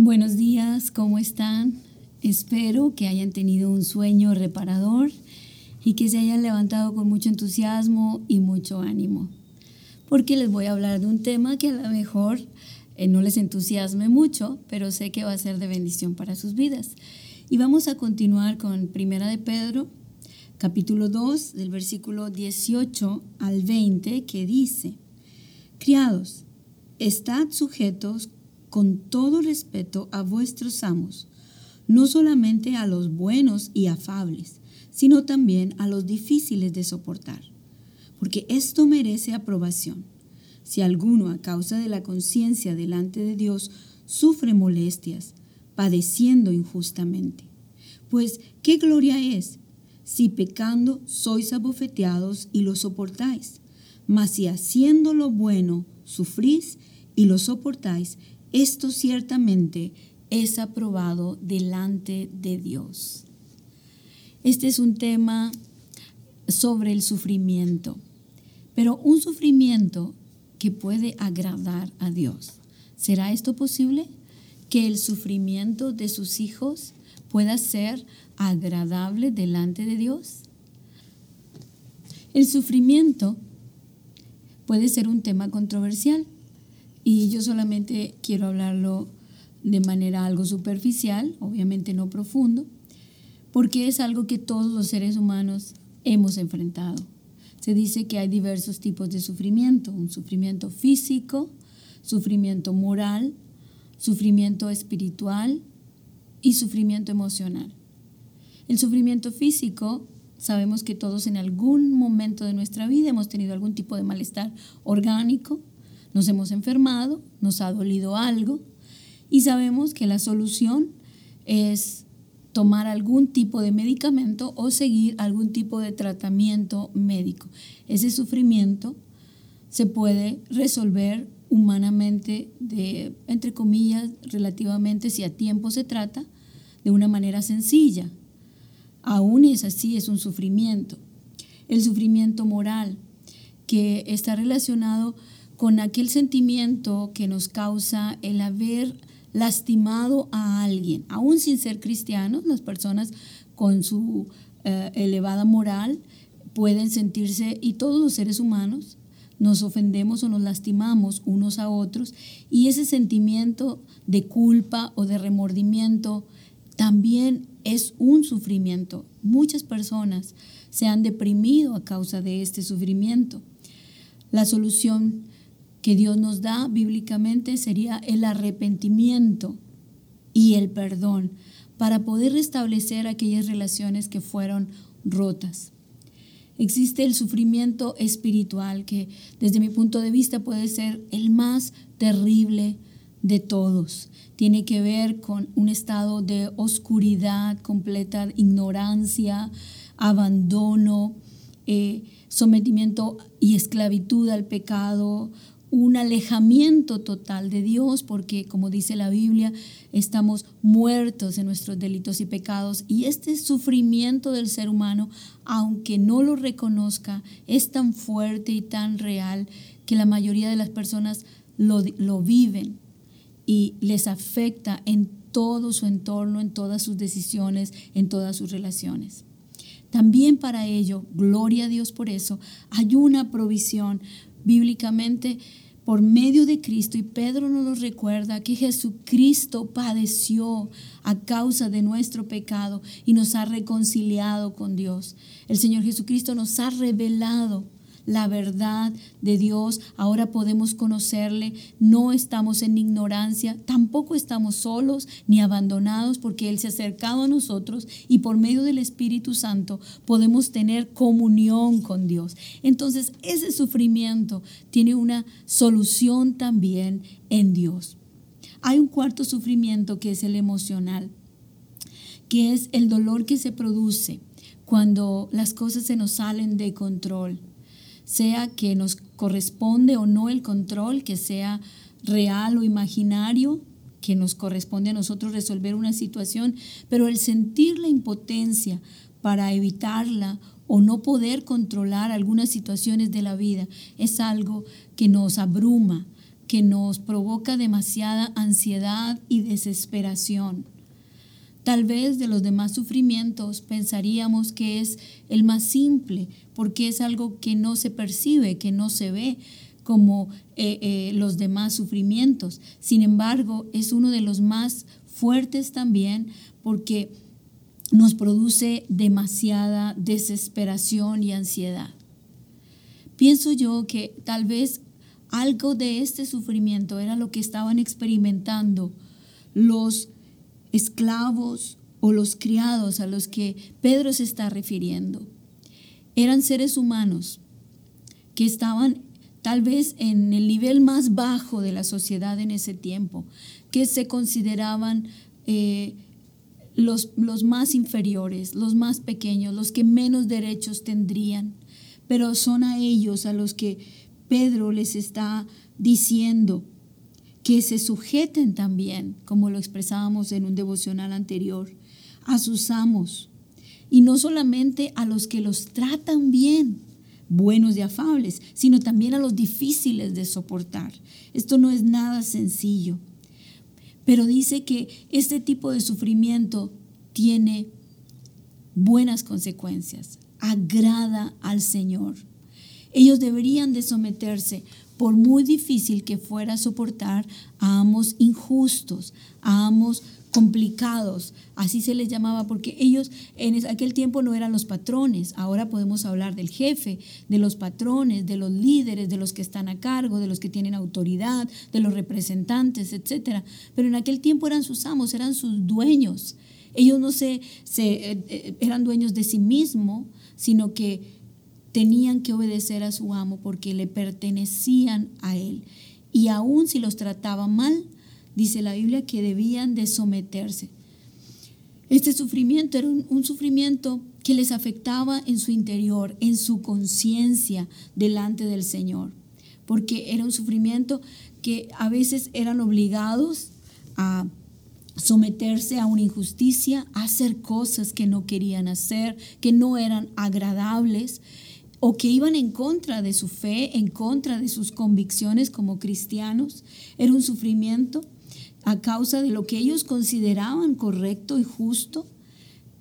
Buenos días, ¿cómo están? Espero que hayan tenido un sueño reparador y que se hayan levantado con mucho entusiasmo y mucho ánimo. Porque les voy a hablar de un tema que a lo mejor eh, no les entusiasme mucho, pero sé que va a ser de bendición para sus vidas. Y vamos a continuar con Primera de Pedro, capítulo 2, del versículo 18 al 20, que dice, Criados, estad sujetos con todo respeto a vuestros amos, no solamente a los buenos y afables, sino también a los difíciles de soportar, porque esto merece aprobación. Si alguno a causa de la conciencia delante de Dios sufre molestias, padeciendo injustamente, pues ¿qué gloria es si pecando sois abofeteados y lo soportáis? Mas si haciendo lo bueno sufrís y lo soportáis, esto ciertamente es aprobado delante de Dios. Este es un tema sobre el sufrimiento, pero un sufrimiento que puede agradar a Dios. ¿Será esto posible? Que el sufrimiento de sus hijos pueda ser agradable delante de Dios. El sufrimiento puede ser un tema controversial y yo solamente quiero hablarlo de manera algo superficial, obviamente no profundo, porque es algo que todos los seres humanos hemos enfrentado. Se dice que hay diversos tipos de sufrimiento, un sufrimiento físico, sufrimiento moral, sufrimiento espiritual y sufrimiento emocional. El sufrimiento físico, sabemos que todos en algún momento de nuestra vida hemos tenido algún tipo de malestar orgánico, nos hemos enfermado, nos ha dolido algo y sabemos que la solución es tomar algún tipo de medicamento o seguir algún tipo de tratamiento médico. Ese sufrimiento se puede resolver humanamente, de, entre comillas, relativamente, si a tiempo se trata, de una manera sencilla. Aún es así, es un sufrimiento. El sufrimiento moral, que está relacionado con aquel sentimiento que nos causa el haber lastimado a alguien, aún sin ser cristianos, las personas con su eh, elevada moral pueden sentirse, y todos los seres humanos, nos ofendemos o nos lastimamos unos a otros, y ese sentimiento de culpa o de remordimiento también es un sufrimiento. Muchas personas se han deprimido a causa de este sufrimiento. La solución que Dios nos da bíblicamente sería el arrepentimiento y el perdón para poder restablecer aquellas relaciones que fueron rotas. Existe el sufrimiento espiritual que desde mi punto de vista puede ser el más terrible de todos. Tiene que ver con un estado de oscuridad, completa ignorancia, abandono, eh, sometimiento y esclavitud al pecado, un alejamiento total de Dios, porque como dice la Biblia, estamos muertos en nuestros delitos y pecados. Y este sufrimiento del ser humano, aunque no lo reconozca, es tan fuerte y tan real que la mayoría de las personas lo, lo viven y les afecta en todo su entorno, en todas sus decisiones, en todas sus relaciones. También para ello, gloria a Dios por eso, hay una provisión bíblicamente por medio de Cristo, y Pedro nos lo recuerda, que Jesucristo padeció a causa de nuestro pecado y nos ha reconciliado con Dios. El Señor Jesucristo nos ha revelado la verdad de Dios, ahora podemos conocerle, no estamos en ignorancia, tampoco estamos solos ni abandonados porque Él se ha acercado a nosotros y por medio del Espíritu Santo podemos tener comunión con Dios. Entonces ese sufrimiento tiene una solución también en Dios. Hay un cuarto sufrimiento que es el emocional, que es el dolor que se produce cuando las cosas se nos salen de control sea que nos corresponde o no el control, que sea real o imaginario, que nos corresponde a nosotros resolver una situación, pero el sentir la impotencia para evitarla o no poder controlar algunas situaciones de la vida es algo que nos abruma, que nos provoca demasiada ansiedad y desesperación. Tal vez de los demás sufrimientos pensaríamos que es el más simple, porque es algo que no se percibe, que no se ve como eh, eh, los demás sufrimientos. Sin embargo, es uno de los más fuertes también porque nos produce demasiada desesperación y ansiedad. Pienso yo que tal vez algo de este sufrimiento era lo que estaban experimentando los esclavos o los criados a los que Pedro se está refiriendo. Eran seres humanos que estaban tal vez en el nivel más bajo de la sociedad en ese tiempo, que se consideraban eh, los, los más inferiores, los más pequeños, los que menos derechos tendrían, pero son a ellos a los que Pedro les está diciendo, que se sujeten también, como lo expresábamos en un devocional anterior, a sus amos. Y no solamente a los que los tratan bien, buenos y afables, sino también a los difíciles de soportar. Esto no es nada sencillo. Pero dice que este tipo de sufrimiento tiene buenas consecuencias, agrada al Señor. Ellos deberían de someterse por muy difícil que fuera soportar a amos injustos, a amos complicados, así se les llamaba, porque ellos en aquel tiempo no eran los patrones, ahora podemos hablar del jefe, de los patrones, de los líderes, de los que están a cargo, de los que tienen autoridad, de los representantes, etc. Pero en aquel tiempo eran sus amos, eran sus dueños. Ellos no se, se eh, eh, eran dueños de sí mismos, sino que tenían que obedecer a su amo porque le pertenecían a él. Y aun si los trataban mal, dice la Biblia que debían de someterse. Este sufrimiento era un, sufrimiento que les afectaba en su interior, en su conciencia delante del Señor, porque era un sufrimiento que a veces eran obligados a someterse a una injusticia, a hacer cosas que no querían hacer, que no eran agradables o que iban en contra de su fe, en contra de sus convicciones como cristianos. Era un sufrimiento a causa de lo que ellos consideraban correcto y justo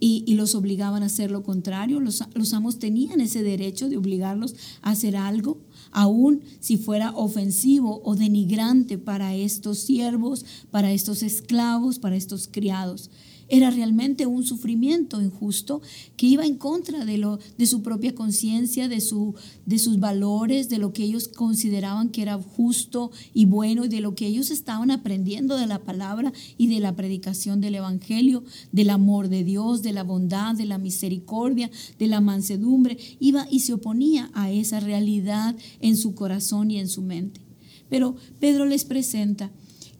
y, los obligaban a hacer lo contrario. Los, los amos tenían ese derecho de obligarlos a hacer algo, aun si fuera ofensivo o denigrante para estos siervos, para estos esclavos, para estos criados. Era realmente un sufrimiento injusto que iba en contra de, lo, de su propia conciencia, de, su, de sus valores, de lo que ellos consideraban que era justo y bueno y de lo que ellos estaban aprendiendo de la palabra y de la predicación del Evangelio, del amor de Dios, de la bondad, de la misericordia, de la mansedumbre. Iba y se oponía a esa realidad en su corazón y en su mente. Pero Pedro les presenta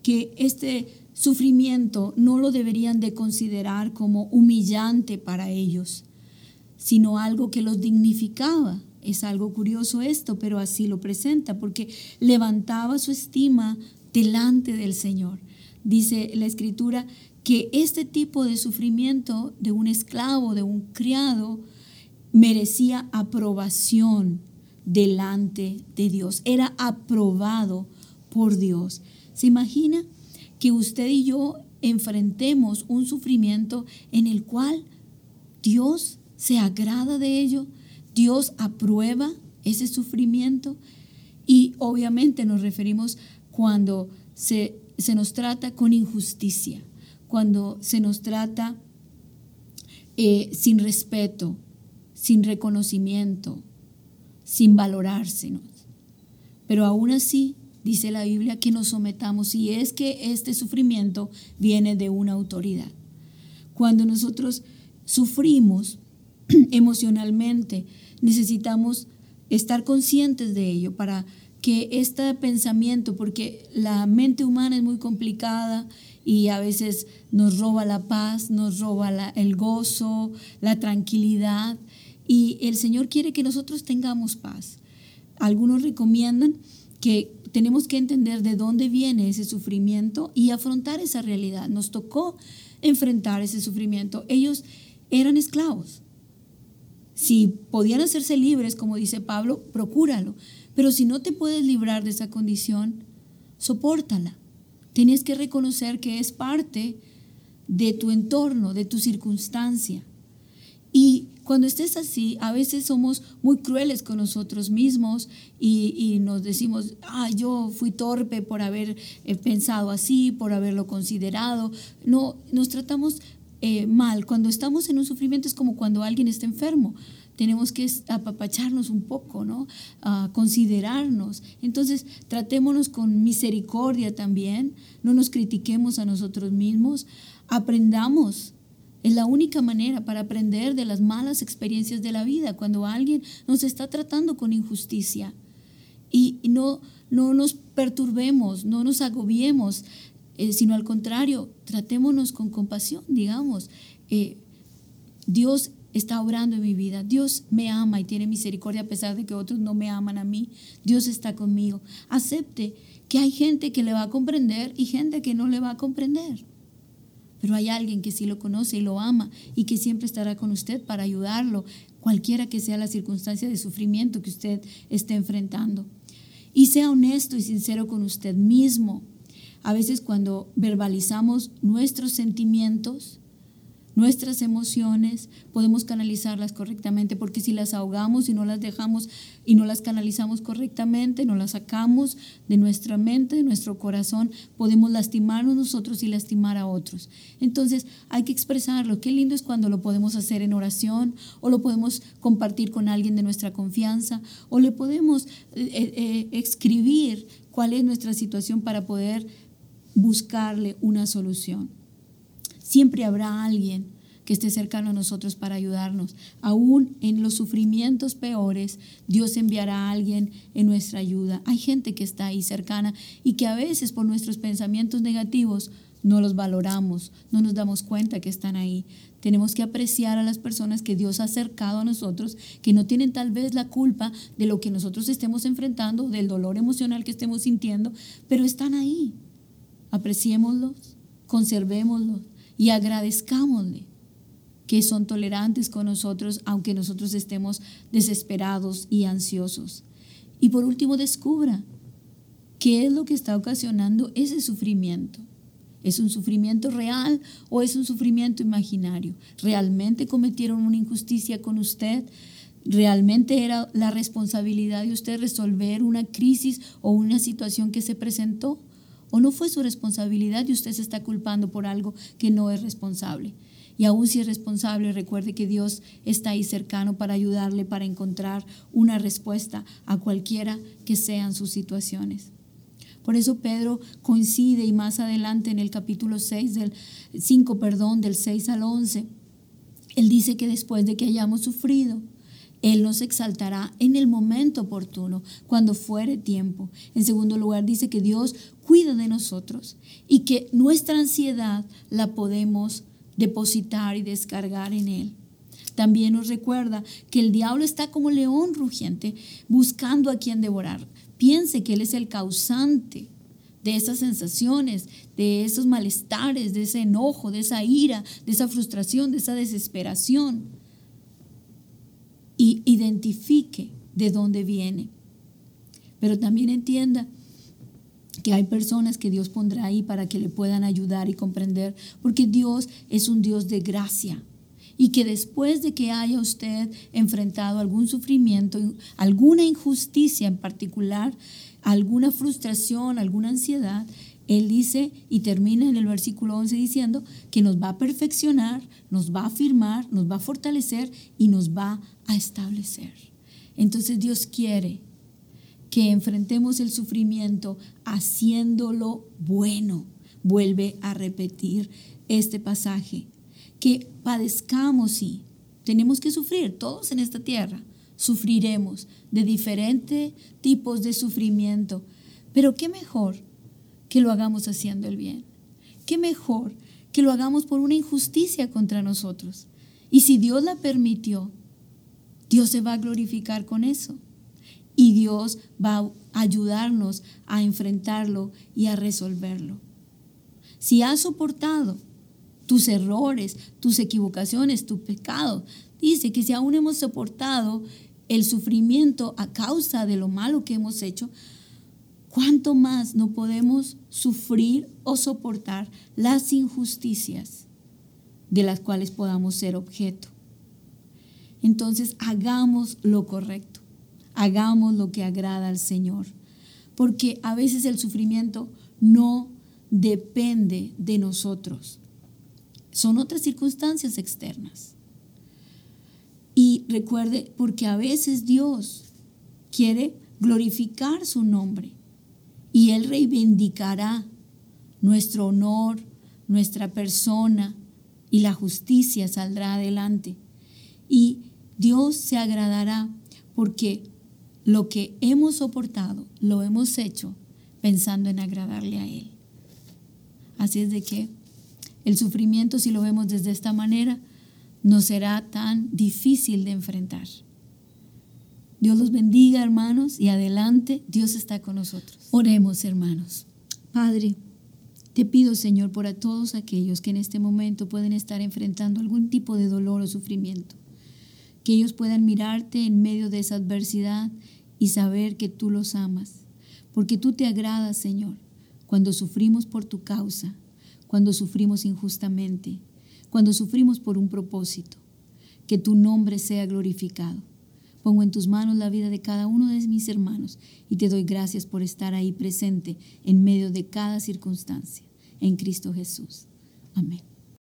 que este sufrimiento no lo deberían de considerar como humillante para ellos, sino algo que los dignificaba. Es algo curioso esto, pero así lo presenta, porque levantaba su estima delante del Señor. Dice la escritura que este tipo de sufrimiento de un esclavo, de un criado, merecía aprobación delante de Dios, era aprobado por Dios. ¿Se imagina? que usted y yo enfrentemos un sufrimiento en el cual Dios se agrada de ello, Dios aprueba ese sufrimiento y obviamente nos referimos cuando se, nos trata con injusticia, cuando se nos trata eh, sin respeto, sin reconocimiento, sin valorársenos. Pero aún así dice la Biblia, que nos sometamos y es que este sufrimiento viene de una autoridad. Cuando nosotros sufrimos emocionalmente, necesitamos estar conscientes de ello para que este pensamiento, porque la mente humana es muy complicada y a veces nos roba la paz, nos roba el gozo, la tranquilidad, y el Señor quiere que nosotros tengamos paz. Algunos recomiendan que tenemos que entender de dónde viene ese sufrimiento y afrontar esa realidad. Nos tocó enfrentar ese sufrimiento. Ellos eran esclavos. Si podían hacerse libres, como dice Pablo, procúralo. Pero si no te puedes librar de esa condición, Sopórtala. Tienes que reconocer que es parte de tu entorno, de tu circunstancia. Y cuando estés así, a veces somos muy crueles con nosotros mismos y, nos decimos, ah, yo fui torpe por haber eh, pensado así, por haberlo considerado. No, nos tratamos eh, mal. Cuando estamos en un sufrimiento es como cuando alguien está enfermo tenemos que apapacharnos un poco, ¿no? considerarnos. Entonces, tratémonos con misericordia también, no nos critiquemos a nosotros mismos, aprendamos. Es la única manera para aprender de las malas experiencias de la vida, cuando alguien nos está tratando con injusticia. Y no, no nos perturbemos, no nos agobiemos, eh, sino al contrario, tratémonos con compasión, digamos. Eh, Dios está obrando en mi vida. Dios me ama y tiene misericordia a pesar de que otros no me aman a mí. Dios está conmigo. Acepte que hay gente que le va a comprender y gente que no le va a comprender. Pero hay alguien que sí lo conoce y lo ama y que siempre estará con usted para ayudarlo, cualquiera que sea la circunstancia de sufrimiento que usted esté enfrentando. Y sea honesto y sincero con usted mismo. A veces cuando verbalizamos nuestros sentimientos, nuestras emociones, podemos canalizarlas correctamente, porque si las ahogamos y no las dejamos y no las canalizamos correctamente, no las sacamos de nuestra mente, de nuestro corazón, podemos lastimarnos nosotros y lastimar a otros. Entonces hay que expresarlo. Qué lindo es cuando lo podemos hacer en oración o lo podemos compartir con alguien de nuestra confianza o le podemos eh, eh, escribir cuál es nuestra situación para poder buscarle una solución. Siempre habrá alguien que esté cercano a nosotros para ayudarnos. Aún en los sufrimientos peores, Dios enviará a alguien en nuestra ayuda. Hay gente que está ahí cercana y que a veces por nuestros pensamientos negativos no los valoramos, no nos damos cuenta que están ahí. Tenemos que apreciar a las personas que Dios ha acercado a nosotros, que no tienen tal vez la culpa de lo que nosotros estemos enfrentando, del dolor emocional que estemos sintiendo, pero están ahí. Apreciémoslos, conservémoslos y agradezcámosle que son tolerantes con nosotros aunque nosotros estemos desesperados y ansiosos. Y por último, descubra qué es lo que está ocasionando ese sufrimiento. ¿Es un sufrimiento real o es un sufrimiento imaginario? ¿Realmente cometieron una injusticia con usted? ¿Realmente era la responsabilidad de usted resolver una crisis o una situación que se presentó? O no fue su responsabilidad y usted se está culpando por algo que no es responsable. Y aún si es responsable, recuerde que Dios está ahí cercano para ayudarle, para encontrar una respuesta a cualquiera que sean sus situaciones. Por eso Pedro coincide y más adelante en el capítulo 6 del 5, perdón, del 6 al 11, él dice que después de que hayamos sufrido, él nos exaltará en el momento oportuno, cuando fuere tiempo. En segundo lugar, dice que Dios cuida de nosotros y que nuestra ansiedad la podemos depositar y descargar en Él. También nos recuerda que el diablo está como león rugiente buscando a quien devorar. Piense que Él es el causante de esas sensaciones, de esos malestares, de ese enojo, de esa ira, de esa frustración, de esa desesperación y identifique de dónde viene. Pero también entienda que hay personas que Dios pondrá ahí para que le puedan ayudar y comprender, porque Dios es un Dios de gracia. Y que después de que haya usted enfrentado algún sufrimiento, alguna injusticia en particular, alguna frustración, alguna ansiedad, él dice y termina en el versículo 11 diciendo que nos va a perfeccionar, nos va a afirmar, nos va a fortalecer y nos va a establecer. Entonces Dios quiere que enfrentemos el sufrimiento haciéndolo bueno. Vuelve a repetir este pasaje. Que padezcamos, sí. Tenemos que sufrir, todos en esta tierra. Sufriremos de diferentes tipos de sufrimiento. Pero qué mejor que lo hagamos haciendo el bien. Qué mejor que lo hagamos por una injusticia contra nosotros. Y si Dios la permitió, Dios se va a glorificar con eso. Y Dios va a ayudarnos a enfrentarlo y a resolverlo. Si has soportado tus errores, tus equivocaciones, tu pecado, dice que si aún hemos soportado el sufrimiento a causa de lo malo que hemos hecho, ¿cuánto más no podemos sufrir o soportar las injusticias de las cuales podamos ser objeto? Entonces hagamos lo correcto, hagamos lo que agrada al Señor, porque a veces el sufrimiento no depende de nosotros, son otras circunstancias externas. Y recuerde, porque a veces Dios quiere glorificar su nombre y Él reivindicará nuestro honor, nuestra persona y la justicia saldrá adelante. Y Dios se agradará porque lo que hemos soportado lo hemos hecho pensando en agradarle a Él. Así es de que el sufrimiento, si lo vemos desde esta manera, no será tan difícil de enfrentar. Dios los bendiga, hermanos, y adelante, Dios está con nosotros. Oremos, hermanos. Padre, te pido, Señor, por a todos aquellos que en este momento pueden estar enfrentando algún tipo de dolor o sufrimiento, que ellos puedan mirarte en medio de esa adversidad y saber que tú los amas, porque tú te agradas, Señor, cuando sufrimos por tu causa, cuando sufrimos injustamente, cuando sufrimos por un propósito, que tu nombre sea glorificado. Pongo en tus manos la vida de cada uno de mis hermanos y te doy gracias por estar ahí presente en medio de cada circunstancia. En Cristo Jesús. Amén.